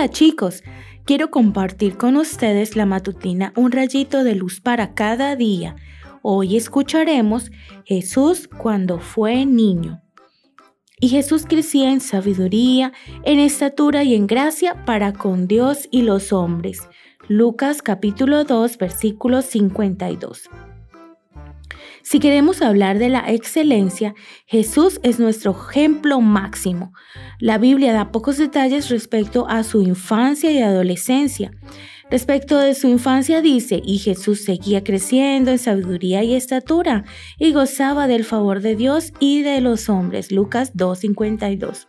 Hola chicos, quiero compartir con ustedes la matutina Un rayito de luz para cada día. Hoy escucharemos Jesús cuando fue niño. Y Jesús crecía en sabiduría, en estatura y en gracia para con Dios y los hombres. Lucas capítulo 2 versículo 52. Si queremos hablar de la excelencia, Jesús es nuestro ejemplo máximo. La Biblia da pocos detalles respecto a su infancia y adolescencia. Respecto de su infancia dice, y Jesús seguía creciendo en sabiduría y estatura, y gozaba del favor de Dios y de los hombres. Lucas 2.52.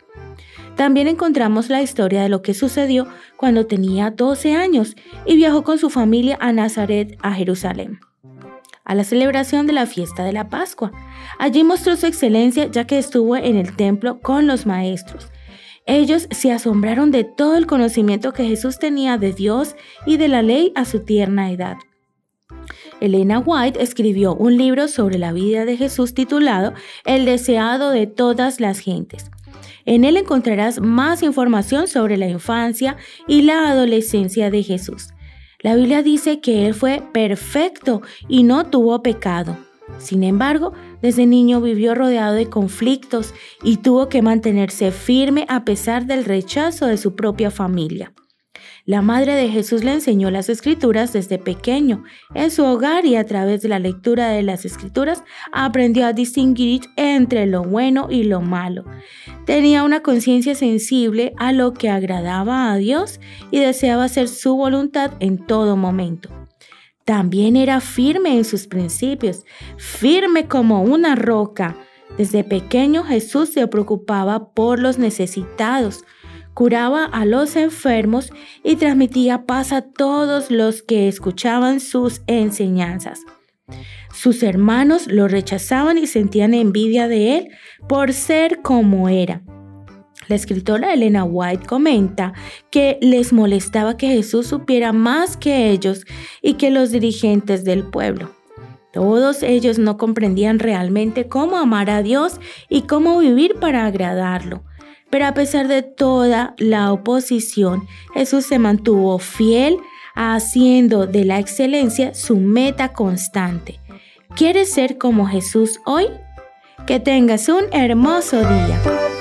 También encontramos la historia de lo que sucedió cuando tenía 12 años y viajó con su familia a Nazaret, a Jerusalén a la celebración de la fiesta de la Pascua. Allí mostró su excelencia ya que estuvo en el templo con los maestros. Ellos se asombraron de todo el conocimiento que Jesús tenía de Dios y de la ley a su tierna edad. Elena White escribió un libro sobre la vida de Jesús titulado El deseado de todas las gentes. En él encontrarás más información sobre la infancia y la adolescencia de Jesús. La Biblia dice que Él fue perfecto y no tuvo pecado. Sin embargo, desde niño vivió rodeado de conflictos y tuvo que mantenerse firme a pesar del rechazo de su propia familia. La madre de Jesús le enseñó las escrituras desde pequeño. En su hogar y a través de la lectura de las escrituras aprendió a distinguir entre lo bueno y lo malo. Tenía una conciencia sensible a lo que agradaba a Dios y deseaba hacer su voluntad en todo momento. También era firme en sus principios, firme como una roca. Desde pequeño Jesús se preocupaba por los necesitados, curaba a los enfermos y transmitía paz a todos los que escuchaban sus enseñanzas. Sus hermanos lo rechazaban y sentían envidia de él por ser como era. La escritora Elena White comenta que les molestaba que Jesús supiera más que ellos y que los dirigentes del pueblo. Todos ellos no comprendían realmente cómo amar a Dios y cómo vivir para agradarlo. Pero a pesar de toda la oposición, Jesús se mantuvo fiel, haciendo de la excelencia su meta constante. ¿Quieres ser como Jesús hoy? Que tengas un hermoso día.